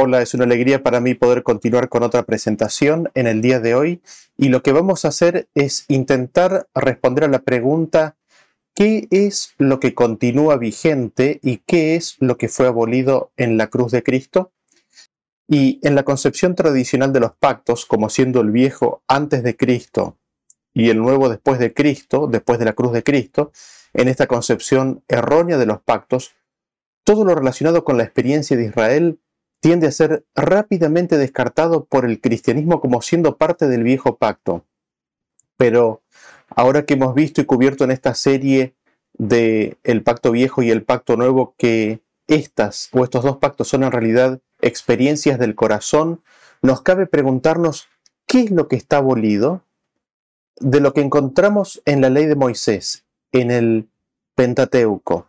Hola, es una alegría para mí poder continuar con otra presentación en el día de hoy y lo que vamos a hacer es intentar responder a la pregunta ¿qué es lo que continúa vigente y qué es lo que fue abolido en la cruz de Cristo? Y en la concepción tradicional de los pactos, como siendo el viejo antes de Cristo y el nuevo después de Cristo, después de la cruz de Cristo, en esta concepción errónea de los pactos, todo lo relacionado con la experiencia de Israel tiende a ser rápidamente descartado por el cristianismo como siendo parte del viejo pacto. Pero ahora que hemos visto y cubierto en esta serie de el pacto viejo y el pacto nuevo que estas o estos dos pactos son en realidad experiencias del corazón, nos cabe preguntarnos qué es lo que está abolido de lo que encontramos en la ley de Moisés, en el Pentateuco,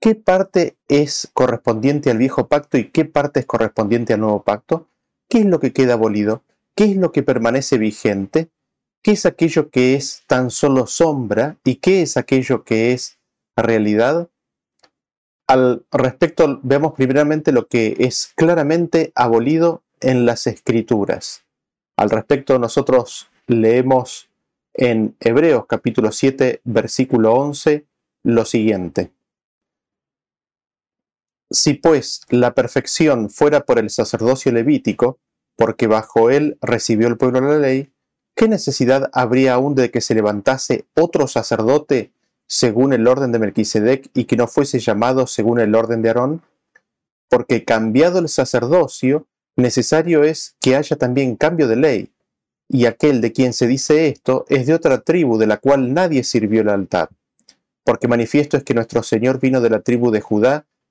¿Qué parte es correspondiente al viejo pacto y qué parte es correspondiente al nuevo pacto? ¿Qué es lo que queda abolido? ¿Qué es lo que permanece vigente? ¿Qué es aquello que es tan solo sombra y qué es aquello que es realidad? Al respecto, veamos primeramente lo que es claramente abolido en las escrituras. Al respecto, nosotros leemos en Hebreos capítulo 7, versículo 11, lo siguiente. Si pues la perfección fuera por el sacerdocio levítico, porque bajo él recibió el pueblo la ley, ¿qué necesidad habría aún de que se levantase otro sacerdote según el orden de Melquisedec y que no fuese llamado según el orden de Aarón? Porque cambiado el sacerdocio, necesario es que haya también cambio de ley, y aquel de quien se dice esto es de otra tribu de la cual nadie sirvió el altar. Porque manifiesto es que nuestro Señor vino de la tribu de Judá,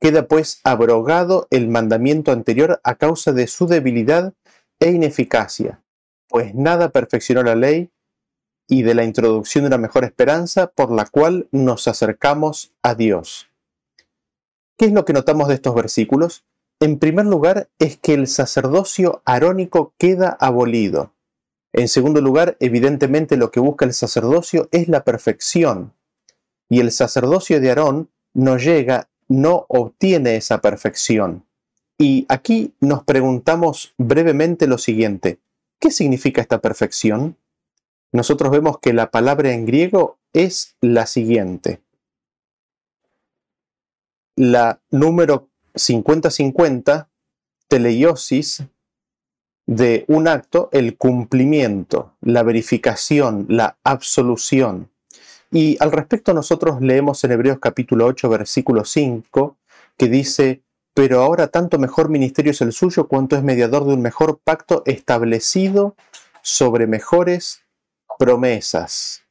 Queda pues abrogado el mandamiento anterior a causa de su debilidad e ineficacia, pues nada perfeccionó la ley y de la introducción de una mejor esperanza por la cual nos acercamos a Dios. ¿Qué es lo que notamos de estos versículos? En primer lugar, es que el sacerdocio arónico queda abolido. En segundo lugar, evidentemente lo que busca el sacerdocio es la perfección. Y el sacerdocio de Aarón no llega no obtiene esa perfección. Y aquí nos preguntamos brevemente lo siguiente, ¿qué significa esta perfección? Nosotros vemos que la palabra en griego es la siguiente. La número 50-50, teleiosis, de un acto, el cumplimiento, la verificación, la absolución. Y al respecto nosotros leemos en Hebreos capítulo 8, versículo 5, que dice, pero ahora tanto mejor ministerio es el suyo cuanto es mediador de un mejor pacto establecido sobre mejores promesas.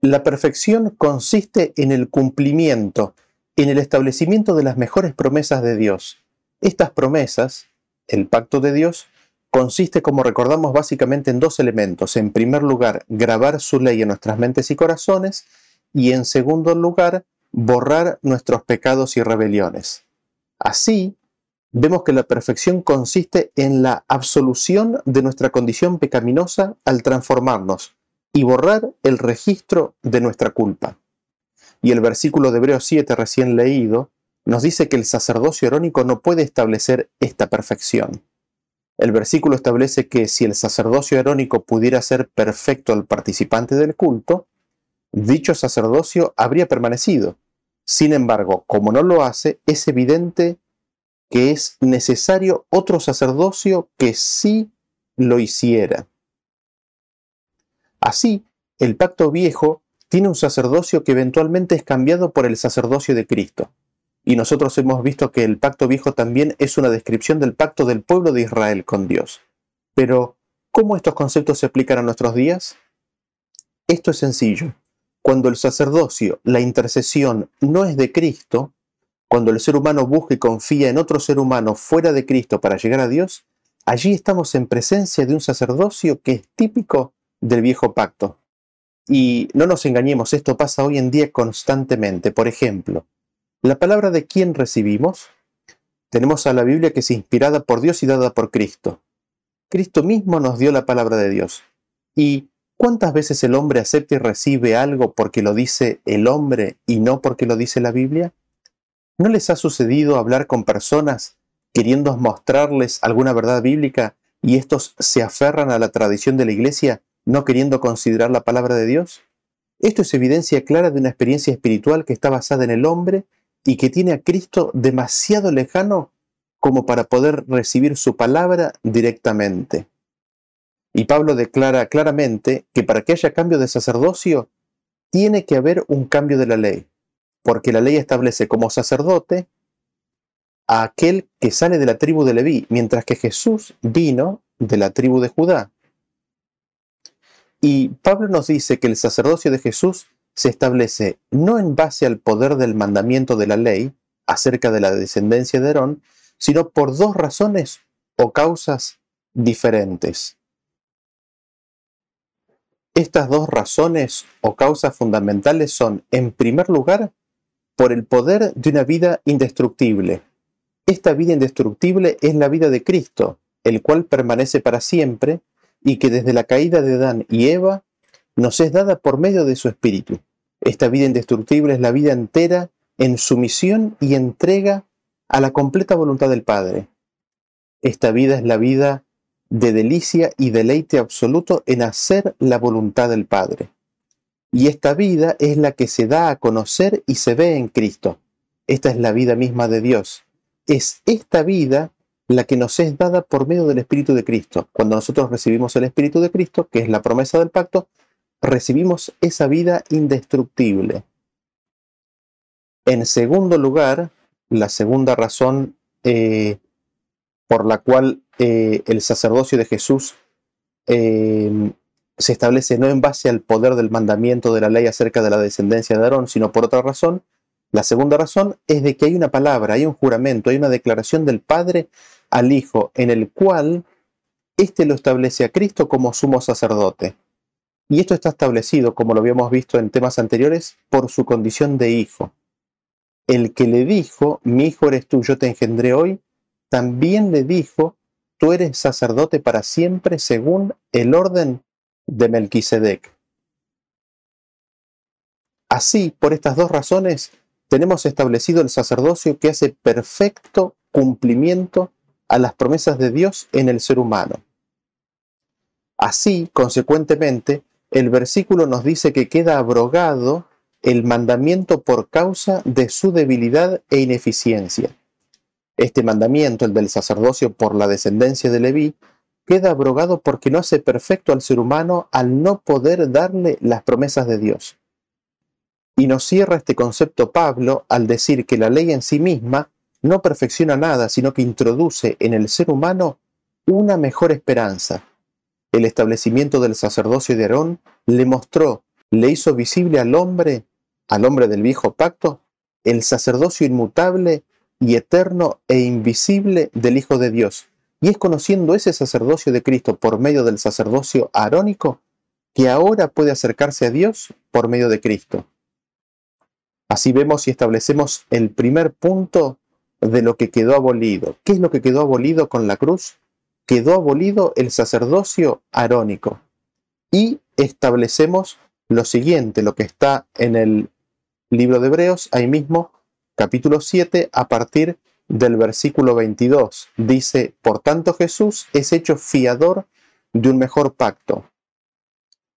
La perfección consiste en el cumplimiento, en el establecimiento de las mejores promesas de Dios. Estas promesas, el pacto de Dios, consiste, como recordamos, básicamente en dos elementos. En primer lugar, grabar su ley en nuestras mentes y corazones y en segundo lugar, borrar nuestros pecados y rebeliones. Así, vemos que la perfección consiste en la absolución de nuestra condición pecaminosa al transformarnos y borrar el registro de nuestra culpa. Y el versículo de Hebreos 7 recién leído nos dice que el sacerdocio erónico no puede establecer esta perfección. El versículo establece que si el sacerdocio arónico pudiera ser perfecto al participante del culto, dicho sacerdocio habría permanecido. Sin embargo, como no lo hace, es evidente que es necesario otro sacerdocio que sí lo hiciera. Así, el pacto viejo tiene un sacerdocio que eventualmente es cambiado por el sacerdocio de Cristo. Y nosotros hemos visto que el pacto viejo también es una descripción del pacto del pueblo de Israel con Dios. Pero, ¿cómo estos conceptos se aplican a nuestros días? Esto es sencillo. Cuando el sacerdocio, la intercesión, no es de Cristo, cuando el ser humano busca y confía en otro ser humano fuera de Cristo para llegar a Dios, Allí estamos en presencia de un sacerdocio que es típico del viejo pacto. Y no nos engañemos, esto pasa hoy en día constantemente. Por ejemplo, la palabra de quién recibimos. Tenemos a la Biblia que es inspirada por Dios y dada por Cristo. Cristo mismo nos dio la palabra de Dios. ¿Y cuántas veces el hombre acepta y recibe algo porque lo dice el hombre y no porque lo dice la Biblia? ¿No les ha sucedido hablar con personas queriendo mostrarles alguna verdad bíblica y estos se aferran a la tradición de la iglesia no queriendo considerar la palabra de Dios? Esto es evidencia clara de una experiencia espiritual que está basada en el hombre y que tiene a Cristo demasiado lejano como para poder recibir su palabra directamente. Y Pablo declara claramente que para que haya cambio de sacerdocio, tiene que haber un cambio de la ley, porque la ley establece como sacerdote a aquel que sale de la tribu de Leví, mientras que Jesús vino de la tribu de Judá. Y Pablo nos dice que el sacerdocio de Jesús se establece no en base al poder del mandamiento de la ley acerca de la descendencia de Aarón, sino por dos razones o causas diferentes. Estas dos razones o causas fundamentales son, en primer lugar, por el poder de una vida indestructible. Esta vida indestructible es la vida de Cristo, el cual permanece para siempre y que desde la caída de Adán y Eva nos es dada por medio de su Espíritu. Esta vida indestructible es la vida entera en sumisión y entrega a la completa voluntad del Padre. Esta vida es la vida de delicia y deleite absoluto en hacer la voluntad del Padre. Y esta vida es la que se da a conocer y se ve en Cristo. Esta es la vida misma de Dios. Es esta vida la que nos es dada por medio del Espíritu de Cristo. Cuando nosotros recibimos el Espíritu de Cristo, que es la promesa del pacto, recibimos esa vida indestructible. En segundo lugar, la segunda razón eh, por la cual eh, el sacerdocio de Jesús em, se establece no en base al poder del mandamiento de la ley acerca de la descendencia de Aarón, sino por otra razón. La segunda razón es de que hay una palabra, hay un juramento, hay una declaración del Padre al Hijo en el cual éste lo establece a Cristo como sumo sacerdote. Y esto está establecido, como lo habíamos visto en temas anteriores, por su condición de hijo. El que le dijo, mi hijo eres tú, yo te engendré hoy, también le dijo, tú eres sacerdote para siempre según el orden de Melquisedec. Así, por estas dos razones, tenemos establecido el sacerdocio que hace perfecto cumplimiento a las promesas de Dios en el ser humano. Así, consecuentemente, el versículo nos dice que queda abrogado el mandamiento por causa de su debilidad e ineficiencia. Este mandamiento, el del sacerdocio por la descendencia de Leví, queda abrogado porque no hace perfecto al ser humano al no poder darle las promesas de Dios. Y nos cierra este concepto Pablo al decir que la ley en sí misma no perfecciona nada, sino que introduce en el ser humano una mejor esperanza. El establecimiento del sacerdocio de Aarón le mostró, le hizo visible al hombre, al hombre del viejo pacto, el sacerdocio inmutable y eterno e invisible del Hijo de Dios. Y es conociendo ese sacerdocio de Cristo por medio del sacerdocio arónico que ahora puede acercarse a Dios por medio de Cristo. Así vemos y establecemos el primer punto de lo que quedó abolido. ¿Qué es lo que quedó abolido con la cruz? Quedó abolido el sacerdocio arónico. Y establecemos lo siguiente, lo que está en el libro de Hebreos, ahí mismo, capítulo 7, a partir del versículo 22. Dice, por tanto Jesús es hecho fiador de un mejor pacto.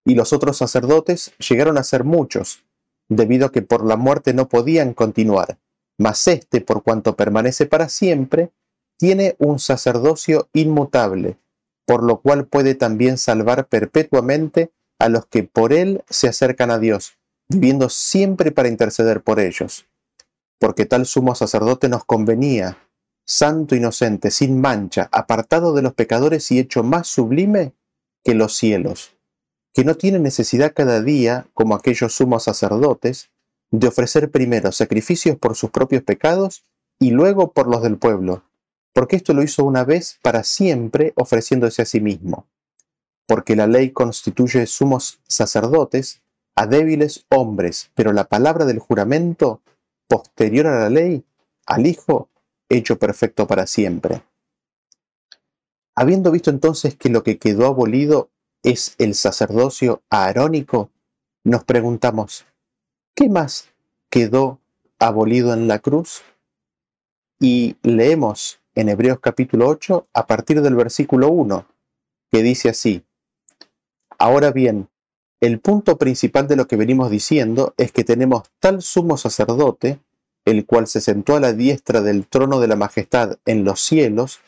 Y los otros sacerdotes llegaron a ser muchos, debido a que por la muerte no podían continuar mas éste, por cuanto permanece para siempre, tiene un sacerdocio inmutable, por lo cual puede también salvar perpetuamente a los que por él se acercan a Dios, viviendo siempre para interceder por ellos. Porque tal sumo sacerdote nos convenía, santo inocente, sin mancha, apartado de los pecadores y hecho más sublime que los cielos, que no tiene necesidad cada día, como aquellos sumos sacerdotes, de ofrecer primero sacrificios por sus propios pecados y luego por los del pueblo, porque esto lo hizo una vez para siempre ofreciéndose a sí mismo, porque la ley constituye sumos sacerdotes a débiles hombres, pero la palabra del juramento, posterior a la ley, al Hijo, hecho perfecto para siempre. Habiendo visto entonces que lo que quedó abolido es el sacerdocio aarónico, nos preguntamos, ¿qué más quedó abolido en la cruz? Y leemos en Hebreos capítulo 8 a partir del versículo 1, que dice así, Ahora bien, el punto principal de lo que venimos diciendo es que tenemos tal sumo sacerdote, el cual se sentó a la diestra del trono de la majestad en los cielos,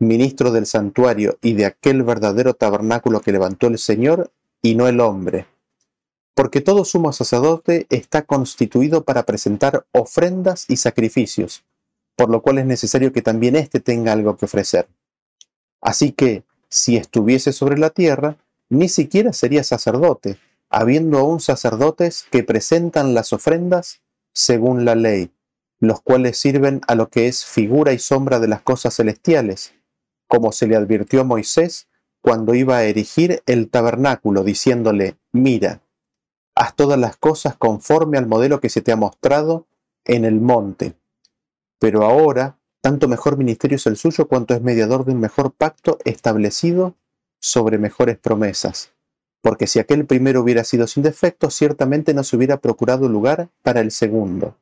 ministro del santuario y de aquel verdadero tabernáculo que levantó el Señor y no el hombre. Porque todo sumo sacerdote está constituido para presentar ofrendas y sacrificios, por lo cual es necesario que también éste tenga algo que ofrecer. Así que, si estuviese sobre la tierra, ni siquiera sería sacerdote, habiendo aún sacerdotes que presentan las ofrendas según la ley, los cuales sirven a lo que es figura y sombra de las cosas celestiales, como se le advirtió a Moisés cuando iba a erigir el tabernáculo, diciéndole, mira, haz todas las cosas conforme al modelo que se te ha mostrado en el monte. Pero ahora, tanto mejor ministerio es el suyo cuanto es mediador de un mejor pacto establecido sobre mejores promesas. Porque si aquel primero hubiera sido sin defecto, ciertamente no se hubiera procurado lugar para el segundo.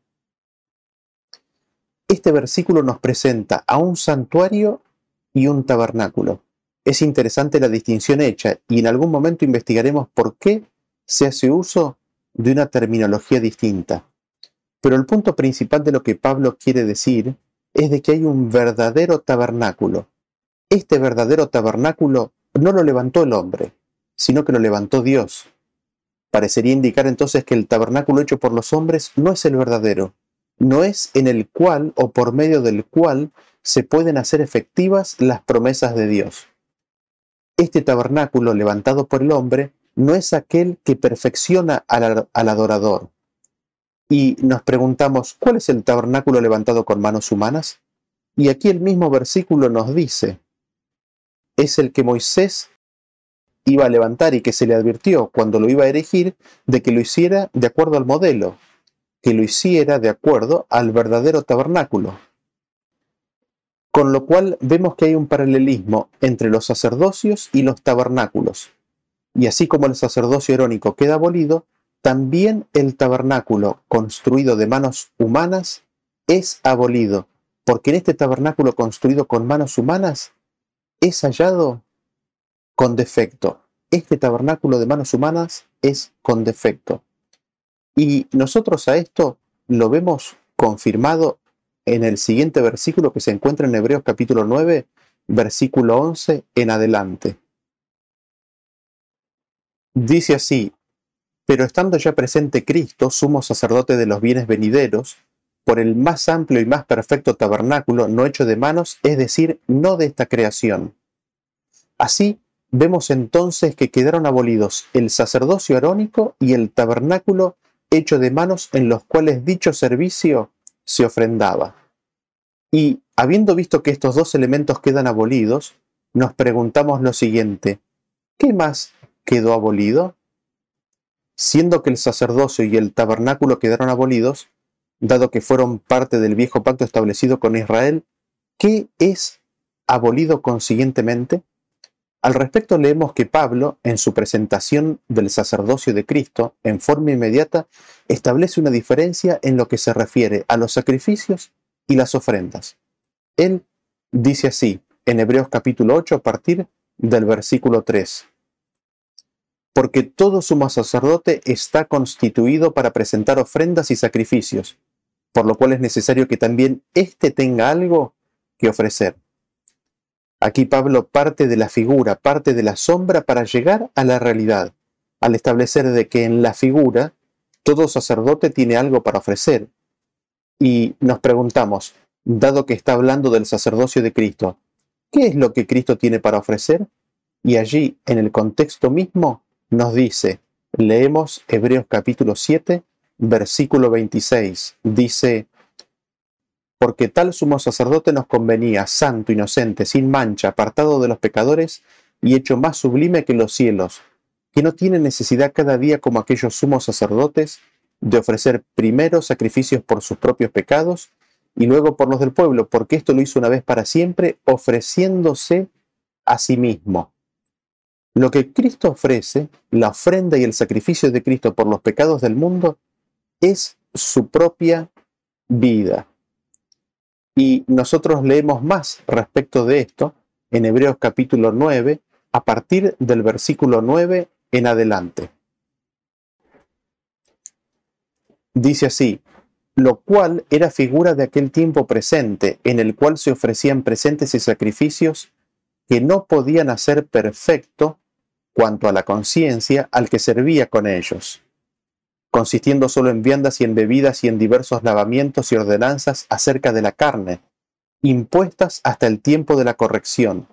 Este versículo nos presenta a un santuario y un tabernáculo. Es interesante la distinción hecha y en algún momento investigaremos por qué se hace uso de una terminología distinta. Pero el punto principal de lo que Pablo quiere decir es de que hay un verdadero tabernáculo. Este verdadero tabernáculo no lo levantó el hombre, sino que lo levantó Dios. Parecería indicar entonces que el tabernáculo hecho por los hombres no es el verdadero, no es en el cual o por medio del cual se pueden hacer efectivas las promesas de Dios. Este tabernáculo levantado por el hombre no es aquel que perfecciona al, adorador. Y nos preguntamos, ¿cuál es el tabernáculo levantado con manos humanas? Y aquí el mismo versículo nos dice, es el que Moisés iba a levantar y que se le advirtió cuando lo iba a erigir de que lo hiciera de acuerdo al modelo, que lo hiciera de acuerdo al verdadero tabernáculo, con lo cual vemos que hay un paralelismo entre los sacerdocios y los tabernáculos. Y así como el sacerdocio erónico queda abolido, también el tabernáculo construido de manos humanas es abolido, porque en este tabernáculo construido con manos humanas es hallado con defecto. Este tabernáculo de manos humanas es con defecto. Y nosotros a esto lo vemos confirmado en el siguiente versículo que se encuentra en Hebreos capítulo 9, versículo 11 en adelante. Dice así, pero estando ya presente Cristo, sumo sacerdote de los bienes venideros, por el más amplio y más perfecto tabernáculo no hecho de manos, es decir, no de esta creación. Así, vemos entonces que quedaron abolidos el sacerdocio arónico y el tabernáculo hecho de manos en los cuales dicho servicio se ofrendaba. Y habiendo visto que estos dos elementos quedan abolidos, nos preguntamos lo siguiente, ¿qué más quedó abolido? Siendo que el sacerdocio y el tabernáculo quedaron abolidos, dado que fueron parte del viejo pacto establecido con Israel, ¿qué es abolido consiguientemente? Al respecto leemos que Pablo, en su presentación del sacerdocio de Cristo, en forma inmediata, establece una diferencia en lo que se refiere a los sacrificios y las ofrendas. Él dice así, en Hebreos capítulo 8, a partir del versículo 3. Porque todo sumo sacerdote está constituido para presentar ofrendas y sacrificios, por lo cual es necesario que también éste tenga algo que ofrecer. Aquí Pablo parte de la figura, parte de la sombra para llegar a la realidad, al establecer de que en la figura todo sacerdote tiene algo para ofrecer. Y nos preguntamos, dado que está hablando del sacerdocio de Cristo, ¿qué es lo que Cristo tiene para ofrecer? Y allí, en el contexto mismo, nos dice, leemos Hebreos capítulo 7, versículo 26, dice, porque tal sumo sacerdote nos convenía, santo, inocente, sin mancha, apartado de los pecadores y hecho más sublime que los cielos, que no tiene necesidad cada día como aquellos sumos sacerdotes de ofrecer primero sacrificios por sus propios pecados y luego por los del pueblo, porque esto lo hizo una vez para siempre, ofreciéndose a sí mismo. Lo que Cristo ofrece, la ofrenda y el sacrificio de Cristo por los pecados del mundo, es su propia vida. Y nosotros leemos más respecto de esto en Hebreos capítulo 9, a partir del versículo 9 en adelante. Dice así, lo cual era figura de aquel tiempo presente, en el cual se ofrecían presentes y sacrificios que no podían hacer perfecto cuanto a la conciencia al que servía con ellos, consistiendo solo en viandas y en bebidas y en diversos lavamientos y ordenanzas acerca de la carne, impuestas hasta el tiempo de la corrección.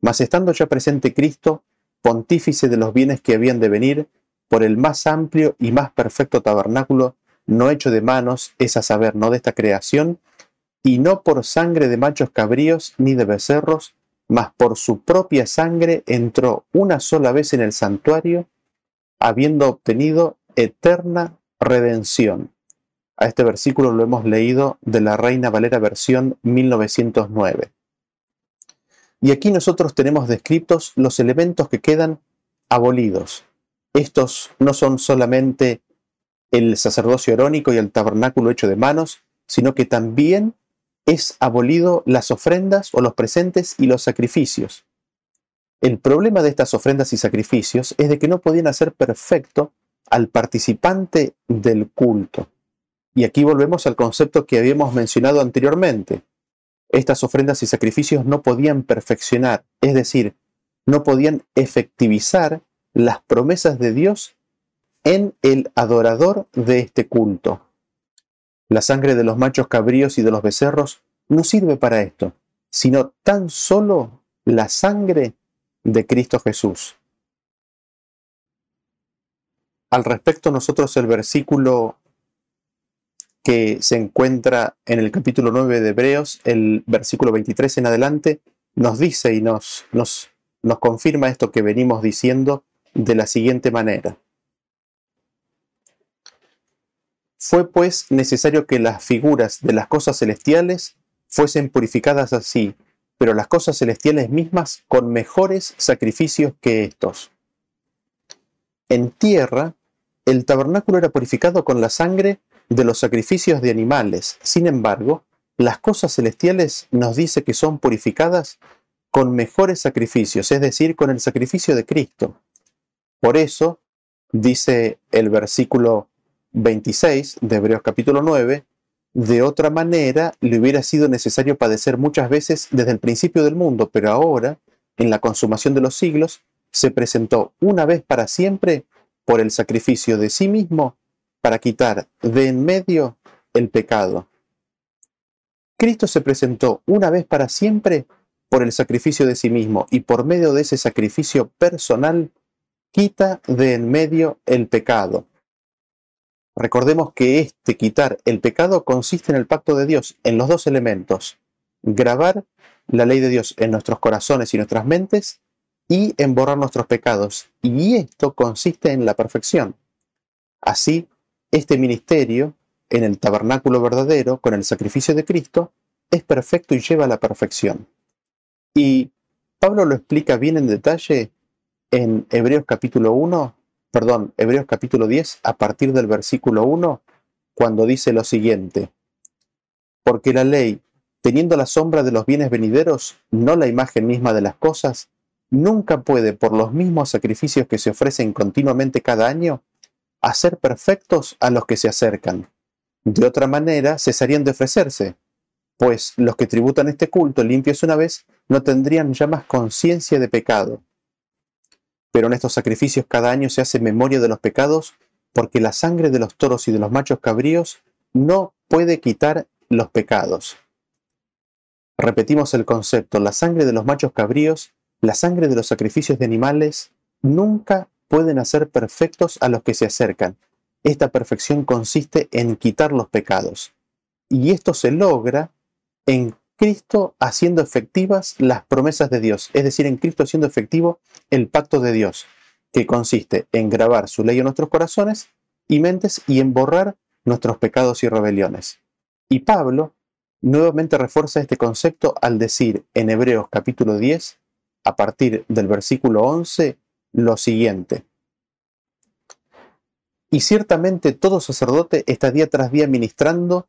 Mas estando ya presente Cristo, pontífice de los bienes que habían de venir, por el más amplio y más perfecto tabernáculo, no hecho de manos, es a saber, no de esta creación, y no por sangre de machos cabríos ni de becerros, mas por su propia sangre entró una sola vez en el santuario, habiendo obtenido eterna redención. A este versículo lo hemos leído de la Reina Valera versión 1909. Y aquí nosotros tenemos descritos los elementos que quedan abolidos. Estos no son solamente el sacerdocio orónico y el tabernáculo hecho de manos, sino que también es abolido las ofrendas o los presentes y los sacrificios. El problema de estas ofrendas y sacrificios es de que no podían hacer perfecto al participante del culto. Y aquí volvemos al concepto que habíamos mencionado anteriormente. Estas ofrendas y sacrificios no podían perfeccionar, es decir, no podían efectivizar las promesas de Dios en el adorador de este culto. La sangre de los machos cabríos y de los becerros no sirve para esto, sino tan solo la sangre de Cristo Jesús. Al respecto, nosotros el versículo que se encuentra en el capítulo 9 de Hebreos, el versículo 23 en adelante, nos dice y nos, nos, nos confirma esto que venimos diciendo de la siguiente manera. Fue pues necesario que las figuras de las cosas celestiales fuesen purificadas así, pero las cosas celestiales mismas con mejores sacrificios que estos. En tierra, el tabernáculo era purificado con la sangre de los sacrificios de animales. Sin embargo, las cosas celestiales nos dice que son purificadas con mejores sacrificios, es decir, con el sacrificio de Cristo. Por eso, dice el versículo 26 de Hebreos capítulo 9, de otra manera le hubiera sido necesario padecer muchas veces desde el principio del mundo, pero ahora, en la consumación de los siglos, se presentó una vez para siempre por el sacrificio de sí mismo para quitar de en medio el pecado. Cristo se presentó una vez para siempre por el sacrificio de sí mismo y por medio de ese sacrificio personal quita de en medio el pecado. Recordemos que este quitar el pecado consiste en el pacto de Dios, en los dos elementos, grabar la ley de Dios en nuestros corazones y nuestras mentes y en borrar nuestros pecados. Y esto consiste en la perfección. Así, este ministerio, en el tabernáculo verdadero, con el sacrificio de Cristo, es perfecto y lleva a la perfección. Y Pablo lo explica bien en detalle en Hebreos capítulo 1, perdón, Hebreos capítulo 10, a partir del versículo 1, cuando dice lo siguiente, porque la ley, teniendo la sombra de los bienes venideros, no la imagen misma de las cosas, nunca puede, por los mismos sacrificios que se ofrecen continuamente cada año, hacer perfectos a los que se acercan. De otra manera, cesarían de ofrecerse, pues los que tributan este culto limpios una vez no tendrían ya más conciencia de pecado pero en estos sacrificios cada año se hace memoria de los pecados, porque la sangre de los toros y de los machos cabríos no puede quitar los pecados. Repetimos el concepto, la sangre de los machos cabríos, la sangre de los sacrificios de animales, nunca pueden hacer perfectos a los que se acercan. Esta perfección consiste en quitar los pecados. Y esto se logra en Cristo haciendo efectivas las promesas de Dios, es decir, en Cristo haciendo efectivo el pacto de Dios, que consiste en grabar su ley en nuestros corazones y mentes y en borrar nuestros pecados y rebeliones. Y Pablo nuevamente refuerza este concepto al decir en Hebreos capítulo 10, a partir del versículo 11, lo siguiente. Y ciertamente todo sacerdote está día tras día ministrando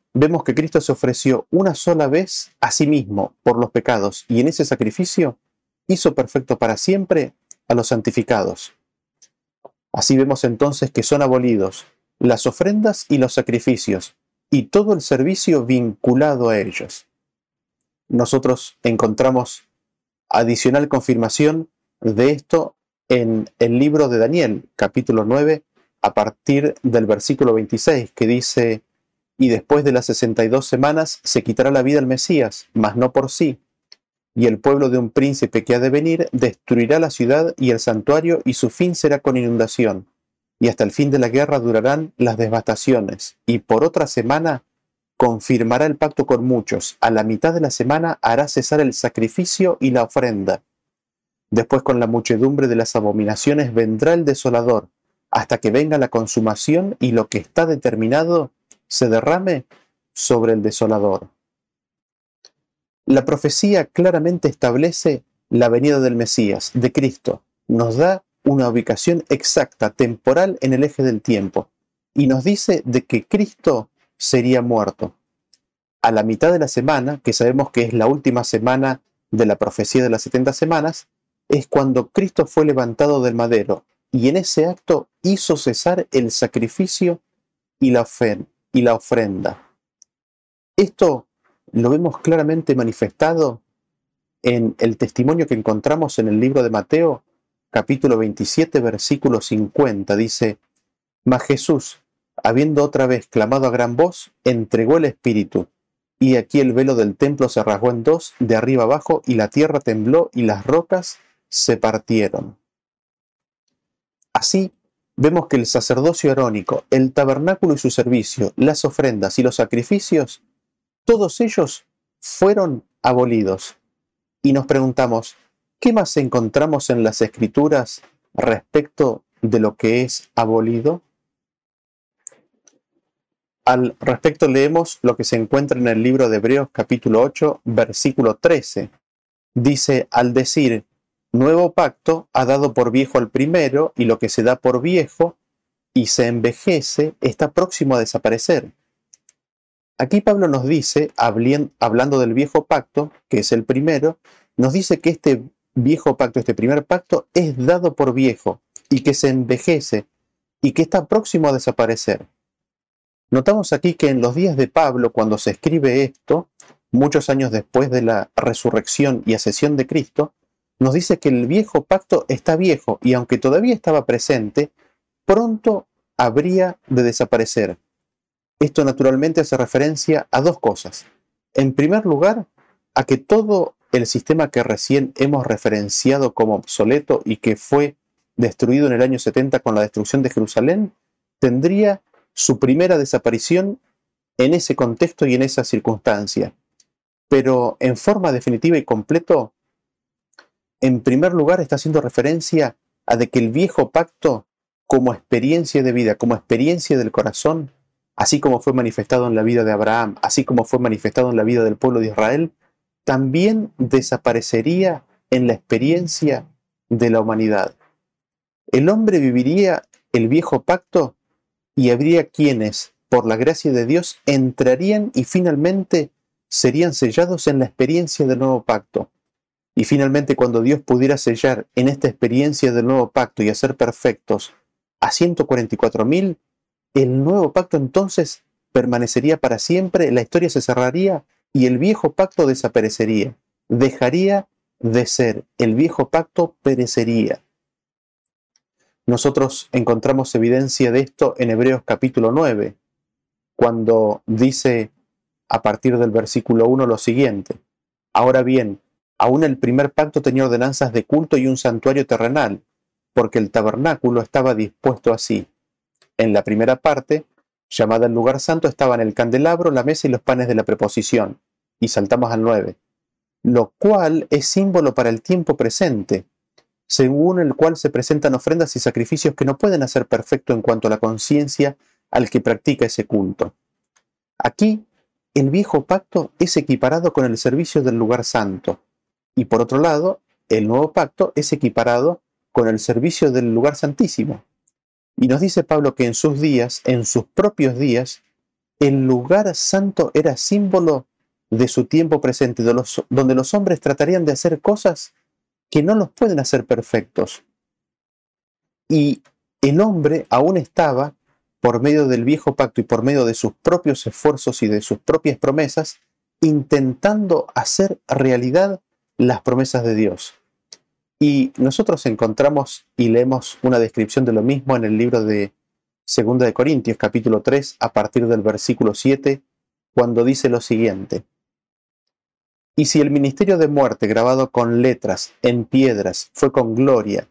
vemos que Cristo se ofreció una sola vez a sí mismo por los pecados y en ese sacrificio hizo perfecto para siempre a los santificados. Así vemos entonces que son abolidos las ofrendas y los sacrificios y todo el servicio vinculado a ellos. Nosotros encontramos adicional confirmación de esto en el libro de Daniel, capítulo 9, a partir del versículo 26, que dice, y después de las 62 semanas se quitará la vida el Mesías, mas no por sí. Y el pueblo de un príncipe que ha de venir destruirá la ciudad y el santuario, y su fin será con inundación. Y hasta el fin de la guerra durarán las devastaciones, y por otra semana confirmará el pacto con muchos, a la mitad de la semana hará cesar el sacrificio y la ofrenda. Después con la muchedumbre de las abominaciones vendrá el desolador, hasta que venga la consumación y lo que está determinado se derrame sobre el desolador. La profecía claramente establece la venida del Mesías, de Cristo, nos da una ubicación exacta, temporal en el eje del tiempo, y nos dice de que Cristo sería muerto. A la mitad de la semana, que sabemos que es la última semana de la profecía de las 70 semanas, es cuando Cristo fue levantado del madero y en ese acto hizo cesar el sacrificio y la, y la ofrenda. Esto lo vemos claramente manifestado en el testimonio que encontramos en el libro de Mateo, capítulo 27, versículo 50. Dice, Mas Jesús, habiendo otra vez clamado a gran voz, entregó el Espíritu. Y aquí el velo del templo se rasgó en dos, de arriba abajo, y la tierra tembló y las rocas se partieron. Así, vemos que el sacerdocio arónico, el tabernáculo y su servicio, las ofrendas y los sacrificios, todos ellos fueron abolidos. Y nos preguntamos, ¿qué más encontramos en las escrituras respecto de lo que es abolido? Al respecto leemos lo que se encuentra en el libro de Hebreos capítulo 8, versículo 13. Dice, al decir, nuevo pacto ha dado por viejo al primero y lo que se da por viejo y se envejece está próximo a desaparecer. Aquí Pablo nos dice, hablando del viejo pacto, que es el primero, nos dice que este viejo pacto, este primer pacto, es dado por viejo y que se envejece y que está próximo a desaparecer. Notamos aquí que en los días de Pablo, cuando se escribe esto, muchos años después de la resurrección y asesión de Cristo, nos dice que el viejo pacto está viejo y aunque todavía estaba presente, pronto habría de desaparecer. Esto naturalmente hace referencia a dos cosas. En primer lugar, a que todo el sistema que recién hemos referenciado como obsoleto y que fue destruido en el año 70 con la destrucción de Jerusalén, tendría su primera desaparición en ese contexto y en esa circunstancia. Pero en forma definitiva y completo, en primer lugar está haciendo referencia a que el viejo pacto como experiencia de vida, como experiencia del corazón, así como fue manifestado en la vida de Abraham, así como fue manifestado en la vida del pueblo de Israel, también desaparecería en la experiencia de la humanidad. El hombre viviría el viejo pacto y habría quienes, por la gracia de Dios, entrarían y finalmente serían sellados en la experiencia del nuevo pacto. Y finalmente cuando Dios pudiera sellar en esta experiencia del nuevo pacto y hacer perfectos a 144.000, el nuevo pacto entonces permanecería para siempre, la historia se cerraría y el viejo pacto desaparecería, dejaría de ser el viejo pacto perecería. Nosotros encontramos evidencia de esto en Hebreos capítulo 9, cuando dice a partir del versículo 1 lo siguiente. Ahora bien, aún el primer pacto tenía ordenanzas de culto y un santuario terrenal, porque el tabernáculo estaba dispuesto así. En la primera parte, llamada el lugar santo, estaban el candelabro, la mesa y los panes de la preposición. Y saltamos al 9. Lo cual es símbolo para el tiempo presente, según el cual se presentan ofrendas y sacrificios que no pueden hacer perfecto en cuanto a la conciencia al que practica ese culto. Aquí, el viejo pacto es equiparado con el servicio del lugar santo, y por otro lado, el nuevo pacto es equiparado con el servicio del lugar santísimo. Y nos dice Pablo que en sus días, en sus propios días, el lugar santo era símbolo de su tiempo presente, donde los hombres tratarían de hacer cosas que no los pueden hacer perfectos. Y el hombre aún estaba, por medio del viejo pacto y por medio de sus propios esfuerzos y de sus propias promesas, intentando hacer realidad las promesas de Dios. Y nosotros encontramos y leemos una descripción de lo mismo en el libro de Segunda de Corintios, capítulo 3, a partir del versículo 7, cuando dice lo siguiente. Y si el ministerio de muerte grabado con letras en piedras fue con gloria,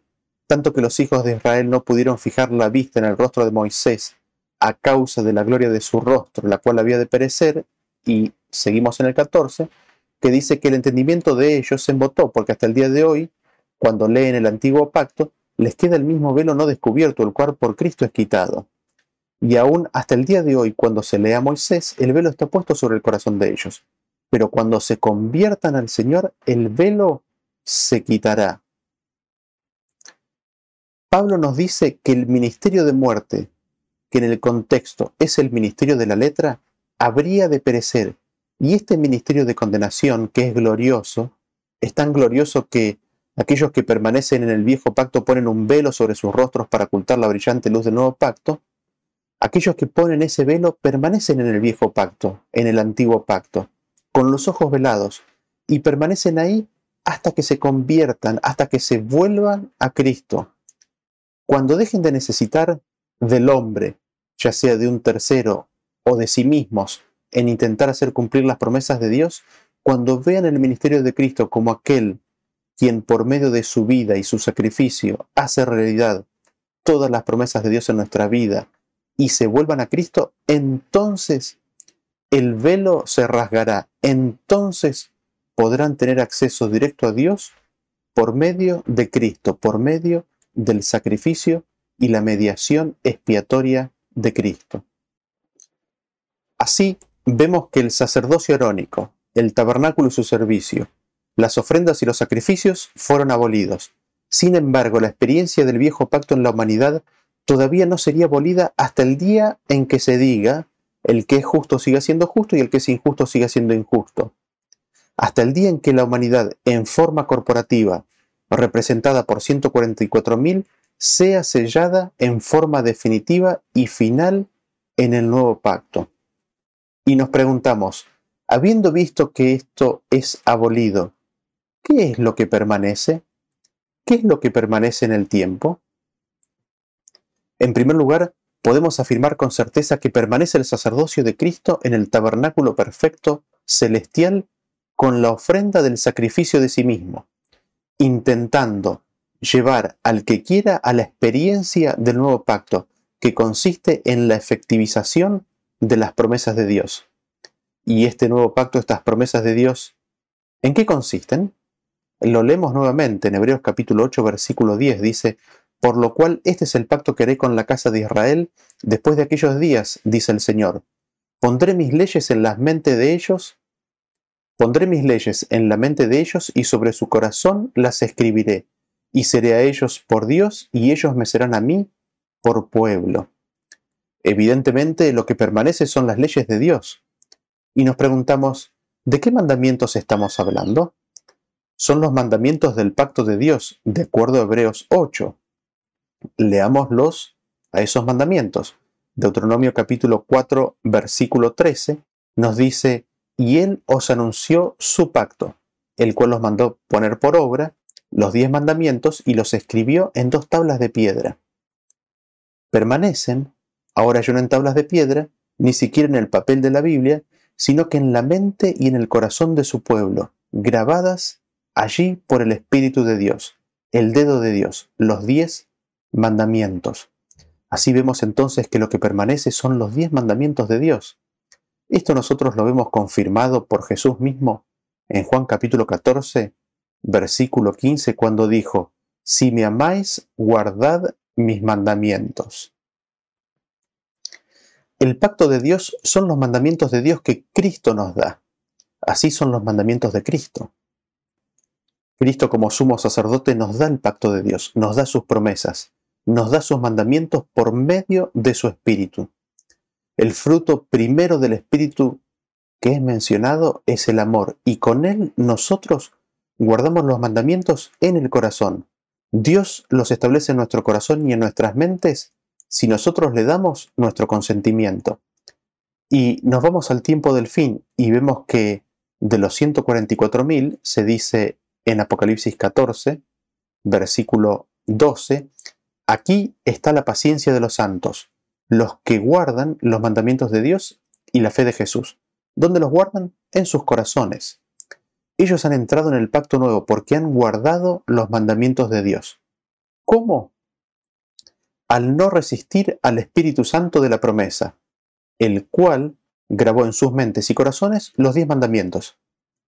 tanto que los hijos de Israel no pudieron fijar la vista en el rostro de Moisés a causa de la gloria de su rostro, la cual había de perecer, y seguimos en el 14, que dice que el entendimiento de ellos se embotó, porque hasta el día de hoy cuando leen el antiguo pacto, les queda el mismo velo no descubierto, el cual por Cristo es quitado. Y aún hasta el día de hoy, cuando se lea a Moisés, el velo está puesto sobre el corazón de ellos. Pero cuando se conviertan al Señor, el velo se quitará. Pablo nos dice que el ministerio de muerte, que en el contexto es el ministerio de la letra, habría de perecer. Y este ministerio de condenación, que es glorioso, es tan glorioso que Aquellos que permanecen en el viejo pacto ponen un velo sobre sus rostros para ocultar la brillante luz del nuevo pacto. Aquellos que ponen ese velo permanecen en el viejo pacto, en el antiguo pacto, con los ojos velados, y permanecen ahí hasta que se conviertan, hasta que se vuelvan a Cristo. Cuando dejen de necesitar del hombre, ya sea de un tercero o de sí mismos, en intentar hacer cumplir las promesas de Dios, cuando vean el ministerio de Cristo como aquel quien por medio de su vida y su sacrificio hace realidad todas las promesas de Dios en nuestra vida y se vuelvan a Cristo, entonces el velo se rasgará, entonces podrán tener acceso directo a Dios por medio de Cristo, por medio del sacrificio y la mediación expiatoria de Cristo. Así vemos que el sacerdocio arónico, el tabernáculo y su servicio, las ofrendas y los sacrificios fueron abolidos. Sin embargo, la experiencia del viejo pacto en la humanidad todavía no sería abolida hasta el día en que se diga el que es justo siga siendo justo y el que es injusto siga siendo injusto. Hasta el día en que la humanidad, en forma corporativa, representada por 144.000, sea sellada en forma definitiva y final en el nuevo pacto. Y nos preguntamos, habiendo visto que esto es abolido, ¿Qué es lo que permanece? ¿Qué es lo que permanece en el tiempo? En primer lugar, podemos afirmar con certeza que permanece el sacerdocio de Cristo en el tabernáculo perfecto, celestial, con la ofrenda del sacrificio de sí mismo, intentando llevar al que quiera a la experiencia del nuevo pacto, que consiste en la efectivización de las promesas de Dios. Y este nuevo pacto, estas promesas de Dios, ¿en qué consisten? Lo leemos nuevamente en Hebreos capítulo 8, versículo 10. Dice, por lo cual este es el pacto que haré con la casa de Israel después de aquellos días, dice el Señor. Pondré mis leyes en la mente de ellos, pondré mis leyes en la mente de ellos y sobre su corazón las escribiré, y seré a ellos por Dios y ellos me serán a mí por pueblo. Evidentemente lo que permanece son las leyes de Dios. Y nos preguntamos, ¿de qué mandamientos estamos hablando? son los mandamientos del pacto de Dios, de acuerdo a Hebreos 8. Leámoslos a esos mandamientos. Deuteronomio capítulo 4, versículo 13, nos dice, y él os anunció su pacto, el cual los mandó poner por obra los diez mandamientos y los escribió en dos tablas de piedra. Permanecen, ahora ya no en tablas de piedra, ni siquiera en el papel de la Biblia, sino que en la mente y en el corazón de su pueblo, grabadas allí por el Espíritu de Dios, el dedo de Dios, los diez mandamientos. Así vemos entonces que lo que permanece son los diez mandamientos de Dios. Esto nosotros lo vemos confirmado por Jesús mismo en Juan capítulo 14, versículo 15, cuando dijo, Si me amáis, guardad mis mandamientos. El pacto de Dios son los mandamientos de Dios que Cristo nos da. Así son los mandamientos de Cristo. Cristo como sumo sacerdote nos da el pacto de Dios, nos da sus promesas, nos da sus mandamientos por medio de su Espíritu. El fruto primero del Espíritu que es mencionado es el amor y con él nosotros guardamos los mandamientos en el corazón. Dios los establece en nuestro corazón y en nuestras mentes si nosotros le damos nuestro consentimiento. Y nos vamos al tiempo del fin y vemos que de los 144.000 se dice en Apocalipsis 14, versículo 12, aquí está la paciencia de los santos, los que guardan los mandamientos de Dios y la fe de Jesús. ¿Dónde los guardan? En sus corazones. Ellos han entrado en el pacto nuevo porque han guardado los mandamientos de Dios. ¿Cómo? Al no resistir al Espíritu Santo de la promesa, el cual grabó en sus mentes y corazones los diez mandamientos.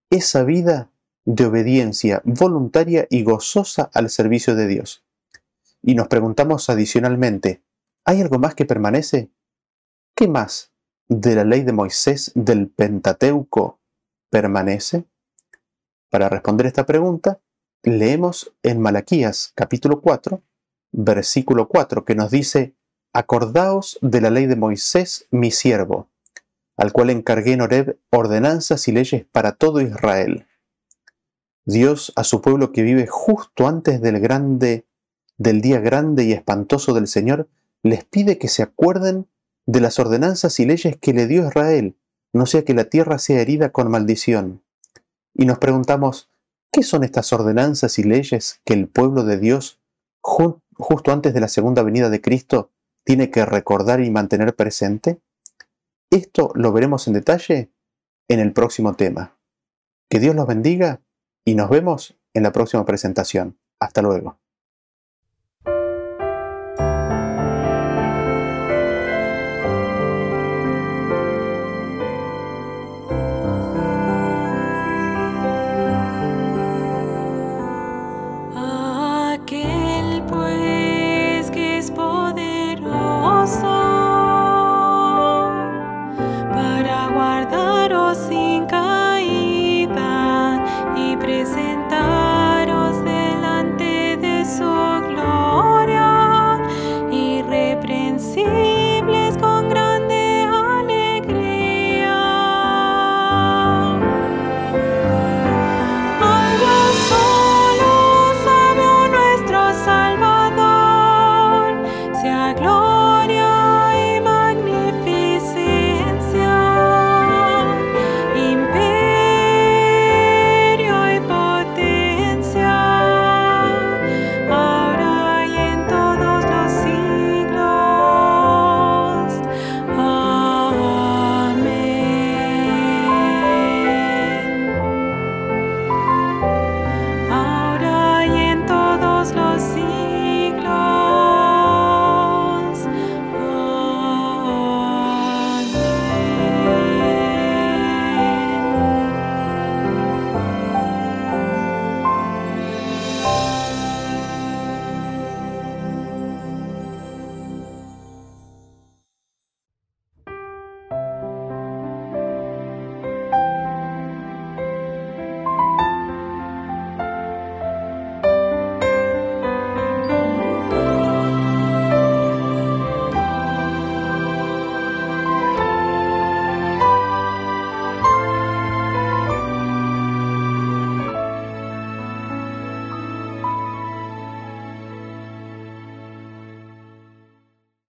Esa vida de obediencia voluntaria y gozosa al servicio de Dios. Y nos preguntamos adicionalmente, ¿hay algo más que permanece? ¿Qué más de la ley de Moisés del Pentateuco permanece? Para responder esta pregunta, leemos en Malaquías capítulo 4, versículo 4, que nos dice, Acordaos de la ley de Moisés, mi siervo, al cual encargué en Horeb ordenanzas y leyes para todo Israel. Dios a su pueblo que vive justo antes del grande del día grande y espantoso del Señor, les pide que se acuerden de las ordenanzas y leyes que le dio Israel, no sea que la tierra sea herida con maldición. Y nos preguntamos, ¿qué son estas ordenanzas y leyes que el pueblo de Dios, justo antes de la segunda venida de Cristo, tiene que recordar y mantener presente? Esto lo veremos en detalle en el próximo tema. Que Dios los bendiga y nos vemos en la próxima presentación. Hasta luego.